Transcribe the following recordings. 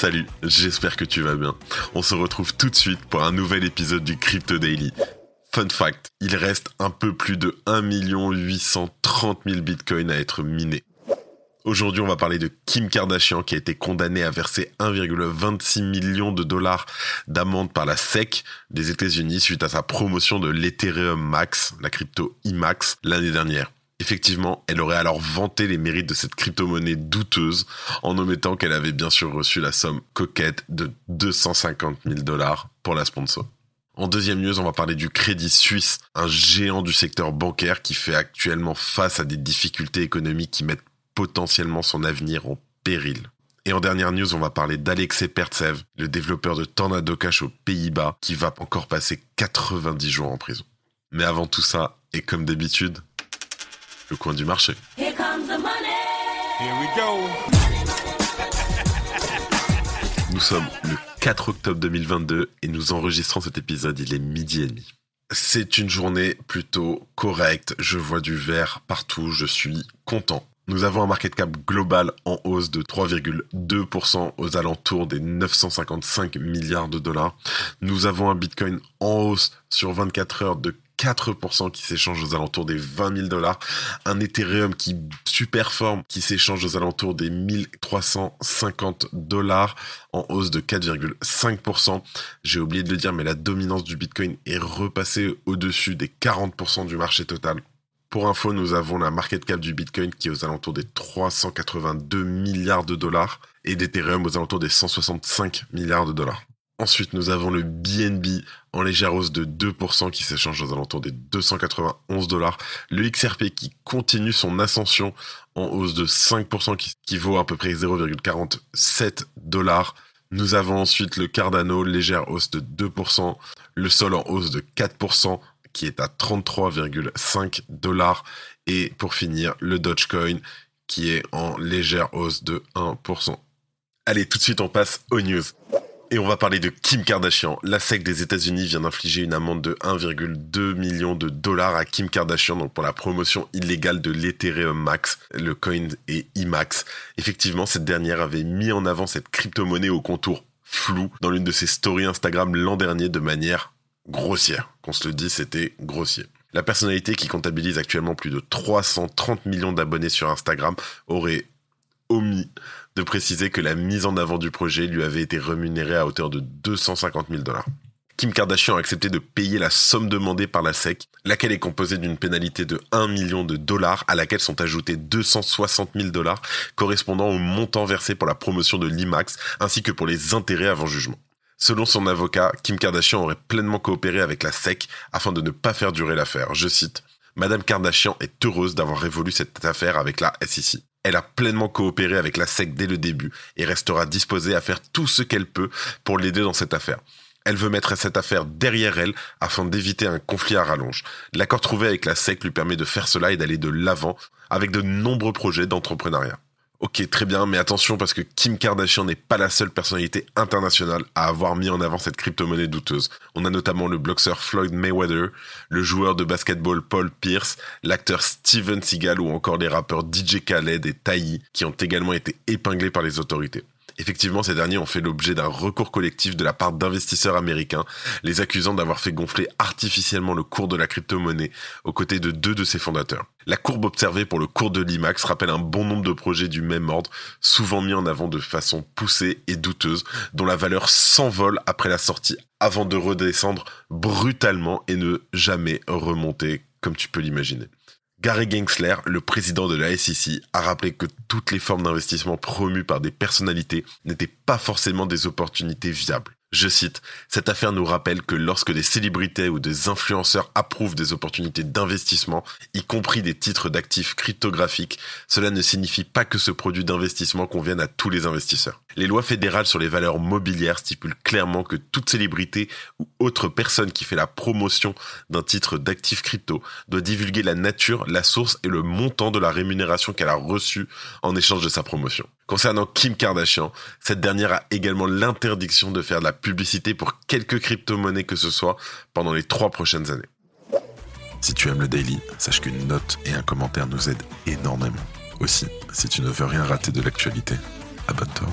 Salut, j'espère que tu vas bien. On se retrouve tout de suite pour un nouvel épisode du Crypto Daily. Fun fact, il reste un peu plus de 1 830 000 bitcoins à être minés. Aujourd'hui, on va parler de Kim Kardashian qui a été condamnée à verser 1,26 million de dollars d'amende par la SEC des États-Unis suite à sa promotion de l'Ethereum Max, la crypto IMAX, l'année dernière. Effectivement, elle aurait alors vanté les mérites de cette crypto-monnaie douteuse en omettant qu'elle avait bien sûr reçu la somme coquette de 250 000 dollars pour la sponsor. En deuxième news, on va parler du Crédit Suisse, un géant du secteur bancaire qui fait actuellement face à des difficultés économiques qui mettent potentiellement son avenir en péril. Et en dernière news, on va parler d'Alexei Pertsev, le développeur de Tornado Cash aux Pays-Bas, qui va encore passer 90 jours en prison. Mais avant tout ça, et comme d'habitude, le coin du marché. Here comes the money. Here we go. Nous sommes le 4 octobre 2022 et nous enregistrons cet épisode, il est midi et demi. C'est une journée plutôt correcte, je vois du vert partout, je suis content. Nous avons un market cap global en hausse de 3,2% aux alentours des 955 milliards de dollars. Nous avons un Bitcoin en hausse sur 24 heures de 4% qui s'échange aux alentours des 20 000 dollars. Un Ethereum qui superforme, qui s'échange aux alentours des 1350 dollars en hausse de 4,5%. J'ai oublié de le dire, mais la dominance du Bitcoin est repassée au-dessus des 40% du marché total. Pour info, nous avons la market cap du Bitcoin qui est aux alentours des 382 milliards de dollars et d'Ethereum aux alentours des 165 milliards de dollars. Ensuite, nous avons le BNB en légère hausse de 2% qui s'échange aux alentours des 291 dollars. Le XRP qui continue son ascension en hausse de 5% qui, qui vaut à peu près 0,47 dollars. Nous avons ensuite le Cardano, légère hausse de 2%. Le Sol en hausse de 4% qui est à 33,5 dollars. Et pour finir, le Dogecoin qui est en légère hausse de 1%. Allez, tout de suite, on passe aux news. Et on va parler de Kim Kardashian. La SEC des États-Unis vient d'infliger une amende de 1,2 million de dollars à Kim Kardashian pour la promotion illégale de l'Ethereum Max, le coin et IMAX. Effectivement, cette dernière avait mis en avant cette crypto-monnaie au contour flou dans l'une de ses stories Instagram l'an dernier de manière grossière. Qu'on se le dise, c'était grossier. La personnalité qui comptabilise actuellement plus de 330 millions d'abonnés sur Instagram aurait omis de préciser que la mise en avant du projet lui avait été rémunérée à hauteur de 250 000 dollars. Kim Kardashian a accepté de payer la somme demandée par la SEC, laquelle est composée d'une pénalité de 1 million de dollars à laquelle sont ajoutés 260 000 dollars correspondant au montant versé pour la promotion de l'IMAX ainsi que pour les intérêts avant jugement. Selon son avocat, Kim Kardashian aurait pleinement coopéré avec la SEC afin de ne pas faire durer l'affaire. Je cite, Madame Kardashian est heureuse d'avoir révolu cette affaire avec la SEC. Elle a pleinement coopéré avec la SEC dès le début et restera disposée à faire tout ce qu'elle peut pour l'aider dans cette affaire. Elle veut mettre cette affaire derrière elle afin d'éviter un conflit à rallonge. L'accord trouvé avec la SEC lui permet de faire cela et d'aller de l'avant avec de nombreux projets d'entrepreneuriat. Ok, très bien, mais attention parce que Kim Kardashian n'est pas la seule personnalité internationale à avoir mis en avant cette crypto-monnaie douteuse. On a notamment le boxeur Floyd Mayweather, le joueur de basketball Paul Pierce, l'acteur Steven Seagal ou encore les rappeurs DJ Khaled et Taï qui ont également été épinglés par les autorités. Effectivement, ces derniers ont fait l'objet d'un recours collectif de la part d'investisseurs américains, les accusant d'avoir fait gonfler artificiellement le cours de la crypto-monnaie aux côtés de deux de ses fondateurs. La courbe observée pour le cours de l'IMAX rappelle un bon nombre de projets du même ordre, souvent mis en avant de façon poussée et douteuse, dont la valeur s'envole après la sortie avant de redescendre brutalement et ne jamais remonter comme tu peux l'imaginer. Gary Gensler, le président de la SEC, a rappelé que toutes les formes d'investissement promues par des personnalités n'étaient pas forcément des opportunités viables. Je cite, Cette affaire nous rappelle que lorsque des célébrités ou des influenceurs approuvent des opportunités d'investissement, y compris des titres d'actifs cryptographiques, cela ne signifie pas que ce produit d'investissement convienne à tous les investisseurs. Les lois fédérales sur les valeurs mobilières stipulent clairement que toute célébrité ou autre personne qui fait la promotion d'un titre d'actifs crypto doit divulguer la nature, la source et le montant de la rémunération qu'elle a reçue en échange de sa promotion. Concernant Kim Kardashian, cette dernière a également l'interdiction de faire de la publicité pour quelque crypto-monnaie que ce soit pendant les trois prochaines années. Si tu aimes le daily, sache qu'une note et un commentaire nous aident énormément. Aussi, si tu ne veux rien rater de l'actualité, abonne-toi.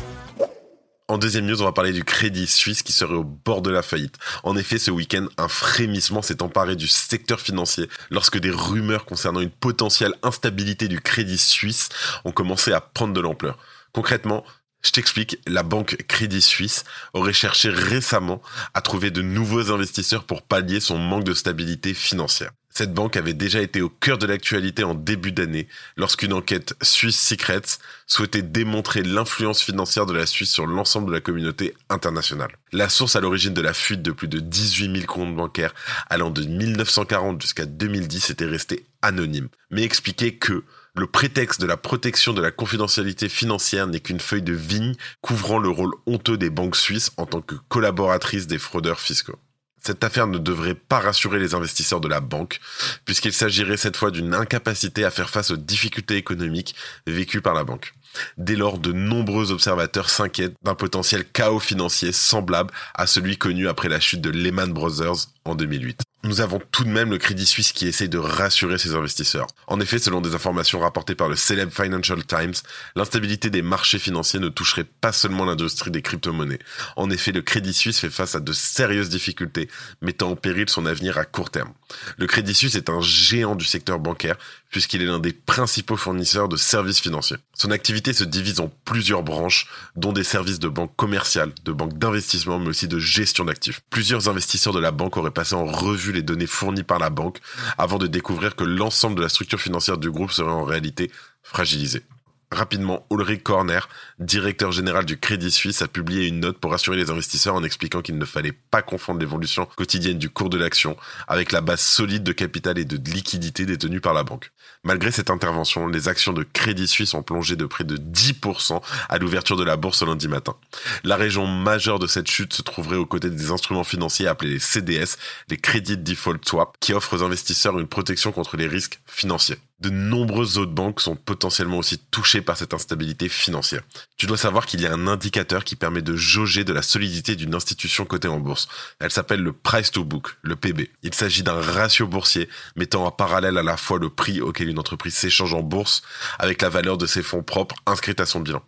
En deuxième news, on va parler du Crédit Suisse qui serait au bord de la faillite. En effet, ce week-end, un frémissement s'est emparé du secteur financier lorsque des rumeurs concernant une potentielle instabilité du Crédit Suisse ont commencé à prendre de l'ampleur. Concrètement, je t'explique, la banque Crédit Suisse aurait cherché récemment à trouver de nouveaux investisseurs pour pallier son manque de stabilité financière. Cette banque avait déjà été au cœur de l'actualité en début d'année lorsqu'une enquête Swiss Secrets souhaitait démontrer l'influence financière de la Suisse sur l'ensemble de la communauté internationale. La source à l'origine de la fuite de plus de 18 000 comptes bancaires allant de 1940 jusqu'à 2010 était restée anonyme, mais expliquait que le prétexte de la protection de la confidentialité financière n'est qu'une feuille de vigne couvrant le rôle honteux des banques suisses en tant que collaboratrices des fraudeurs fiscaux. Cette affaire ne devrait pas rassurer les investisseurs de la banque, puisqu'il s'agirait cette fois d'une incapacité à faire face aux difficultés économiques vécues par la banque. Dès lors, de nombreux observateurs s'inquiètent d'un potentiel chaos financier semblable à celui connu après la chute de Lehman Brothers en 2008 nous avons tout de même le Crédit Suisse qui essaie de rassurer ses investisseurs. En effet, selon des informations rapportées par le célèbre Financial Times, l'instabilité des marchés financiers ne toucherait pas seulement l'industrie des crypto-monnaies. En effet, le Crédit Suisse fait face à de sérieuses difficultés, mettant en péril son avenir à court terme. Le Crédit Suisse est un géant du secteur bancaire, puisqu'il est l'un des principaux fournisseurs de services financiers. Son activité se divise en plusieurs branches, dont des services de banque commerciale, de banque d'investissement, mais aussi de gestion d'actifs. Plusieurs investisseurs de la banque auraient passé en revue les données fournies par la banque avant de découvrir que l'ensemble de la structure financière du groupe serait en réalité fragilisée. Rapidement, Ulrich Korner, directeur général du Crédit Suisse, a publié une note pour rassurer les investisseurs en expliquant qu'il ne fallait pas confondre l'évolution quotidienne du cours de l'action avec la base solide de capital et de liquidité détenue par la banque. Malgré cette intervention, les actions de Crédit Suisse ont plongé de près de 10% à l'ouverture de la bourse lundi matin. La région majeure de cette chute se trouverait aux côtés des instruments financiers appelés les CDS, les Credit Default Swap, qui offrent aux investisseurs une protection contre les risques financiers de nombreuses autres banques sont potentiellement aussi touchées par cette instabilité financière. Tu dois savoir qu'il y a un indicateur qui permet de jauger de la solidité d'une institution cotée en bourse. Elle s'appelle le price to book, le PB. Il s'agit d'un ratio boursier mettant en parallèle à la fois le prix auquel une entreprise s'échange en bourse avec la valeur de ses fonds propres inscrits à son bilan.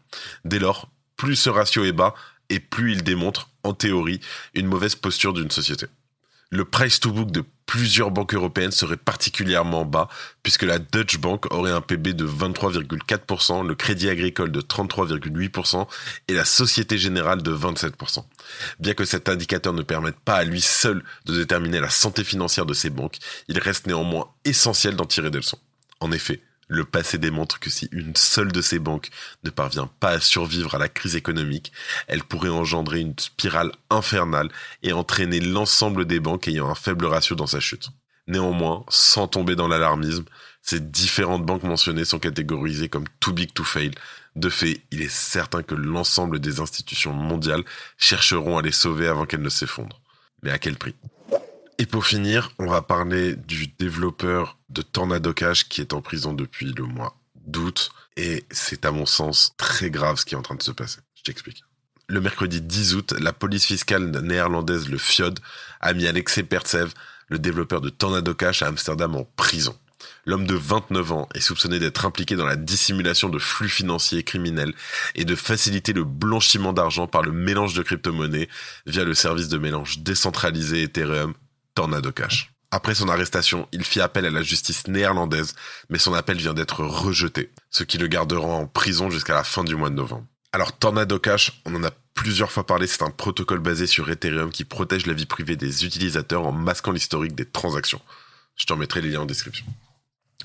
Dès lors, plus ce ratio est bas et plus il démontre, en théorie, une mauvaise posture d'une société le price to book de plusieurs banques européennes serait particulièrement bas puisque la Deutsche Bank aurait un PB de 23,4%, le Crédit Agricole de 33,8% et la Société Générale de 27%. Bien que cet indicateur ne permette pas à lui seul de déterminer la santé financière de ces banques, il reste néanmoins essentiel d'en tirer des leçons. En effet, le passé démontre que si une seule de ces banques ne parvient pas à survivre à la crise économique, elle pourrait engendrer une spirale infernale et entraîner l'ensemble des banques ayant un faible ratio dans sa chute. Néanmoins, sans tomber dans l'alarmisme, ces différentes banques mentionnées sont catégorisées comme too big to fail. De fait, il est certain que l'ensemble des institutions mondiales chercheront à les sauver avant qu'elles ne s'effondrent. Mais à quel prix? Et pour finir, on va parler du développeur de Tornado Cash qui est en prison depuis le mois d'août. Et c'est à mon sens très grave ce qui est en train de se passer. Je t'explique. Le mercredi 10 août, la police fiscale néerlandaise, le FIOD, a mis Alexei Pertsev, le développeur de Tornado Cash à Amsterdam en prison. L'homme de 29 ans est soupçonné d'être impliqué dans la dissimulation de flux financiers criminels et de faciliter le blanchiment d'argent par le mélange de crypto-monnaies via le service de mélange décentralisé Ethereum Tornado Cash. Après son arrestation, il fit appel à la justice néerlandaise, mais son appel vient d'être rejeté, ce qui le gardera en prison jusqu'à la fin du mois de novembre. Alors Tornado Cash, on en a plusieurs fois parlé, c'est un protocole basé sur Ethereum qui protège la vie privée des utilisateurs en masquant l'historique des transactions. Je t'en mettrai les liens en description.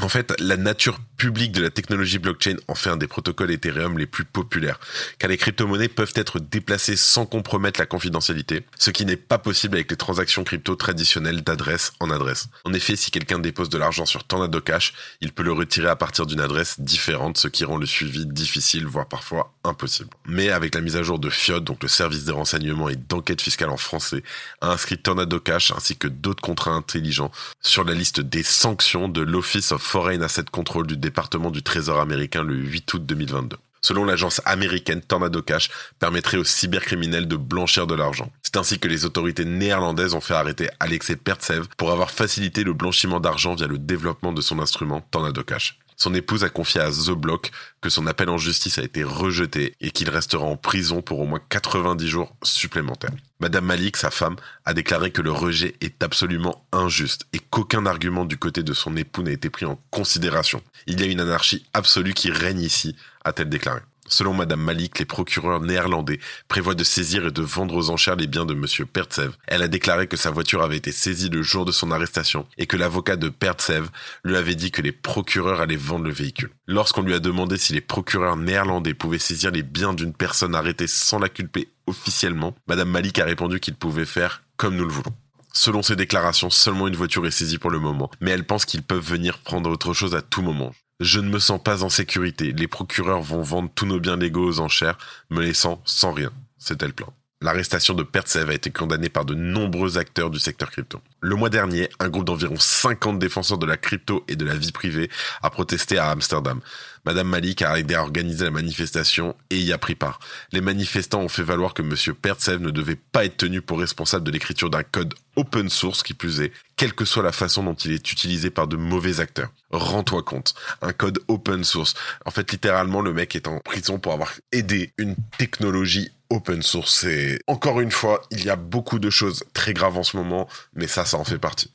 En fait, la nature publique de la technologie blockchain en fait un des protocoles Ethereum les plus populaires, car les crypto-monnaies peuvent être déplacées sans compromettre la confidentialité, ce qui n'est pas possible avec les transactions crypto traditionnelles d'adresse en adresse. En effet, si quelqu'un dépose de l'argent sur Tornado Cash, il peut le retirer à partir d'une adresse différente, ce qui rend le suivi difficile, voire parfois impossible. Mais avec la mise à jour de FIOD, donc le service des renseignements et d'enquête fiscale en français, a inscrit Tornado Cash ainsi que d'autres contrats intelligents sur la liste des sanctions de l'Office of Foreign Asset Control du département du Trésor américain le 8 août 2022. Selon l'agence américaine Tornado Cash, permettrait aux cybercriminels de blanchir de l'argent. C'est ainsi que les autorités néerlandaises ont fait arrêter Alexei Pertsev pour avoir facilité le blanchiment d'argent via le développement de son instrument Tornado Cash. Son épouse a confié à The Block que son appel en justice a été rejeté et qu'il restera en prison pour au moins 90 jours supplémentaires. Madame Malik, sa femme, a déclaré que le rejet est absolument injuste et qu'aucun argument du côté de son époux n'a été pris en considération. Il y a une anarchie absolue qui règne ici, a-t-elle déclaré. Selon Madame Malik, les procureurs néerlandais prévoient de saisir et de vendre aux enchères les biens de Monsieur Pertsev. Elle a déclaré que sa voiture avait été saisie le jour de son arrestation et que l'avocat de Pertsev lui avait dit que les procureurs allaient vendre le véhicule. Lorsqu'on lui a demandé si les procureurs néerlandais pouvaient saisir les biens d'une personne arrêtée sans la culper officiellement, Madame Malik a répondu qu'ils pouvaient faire comme nous le voulons. Selon ses déclarations, seulement une voiture est saisie pour le moment, mais elle pense qu'ils peuvent venir prendre autre chose à tout moment. Je ne me sens pas en sécurité. Les procureurs vont vendre tous nos biens légaux aux enchères, me laissant sans rien. C'était le plan. L'arrestation de Pertsev a été condamnée par de nombreux acteurs du secteur crypto. Le mois dernier, un groupe d'environ 50 défenseurs de la crypto et de la vie privée a protesté à Amsterdam. Madame Malik a aidé à organiser la manifestation et y a pris part. Les manifestants ont fait valoir que Monsieur Pertsev ne devait pas être tenu pour responsable de l'écriture d'un code open source qui plus est, quelle que soit la façon dont il est utilisé par de mauvais acteurs. Rends-toi compte, un code open source. En fait, littéralement, le mec est en prison pour avoir aidé une technologie open source. Et encore une fois, il y a beaucoup de choses très graves en ce moment, mais ça, ça en fait partie.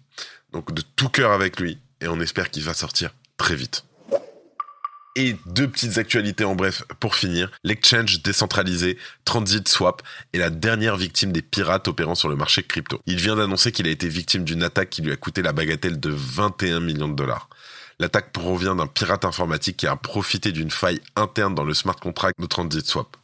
Donc de tout cœur avec lui, et on espère qu'il va sortir très vite. Et deux petites actualités en bref pour finir. L'exchange décentralisé Transit Swap est la dernière victime des pirates opérant sur le marché crypto. Il vient d'annoncer qu'il a été victime d'une attaque qui lui a coûté la bagatelle de 21 millions de dollars. L'attaque provient d'un pirate informatique qui a profité d'une faille interne dans le smart contract de Transit Swap.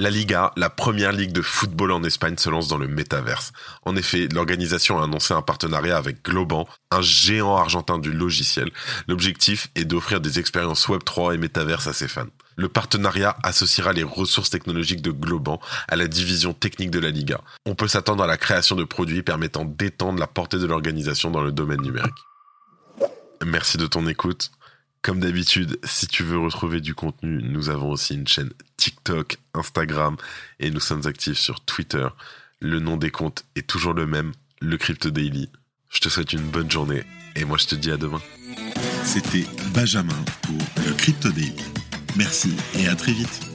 La Liga, la première ligue de football en Espagne, se lance dans le métaverse. En effet, l'organisation a annoncé un partenariat avec Globan, un géant argentin du logiciel. L'objectif est d'offrir des expériences Web3 et métaverse à ses fans. Le partenariat associera les ressources technologiques de Globan à la division technique de la Liga. On peut s'attendre à la création de produits permettant d'étendre la portée de l'organisation dans le domaine numérique. Merci de ton écoute. Comme d'habitude, si tu veux retrouver du contenu, nous avons aussi une chaîne TikTok, Instagram et nous sommes actifs sur Twitter. Le nom des comptes est toujours le même, le Crypto Daily. Je te souhaite une bonne journée et moi je te dis à demain. C'était Benjamin pour le Crypto Daily. Merci et à très vite.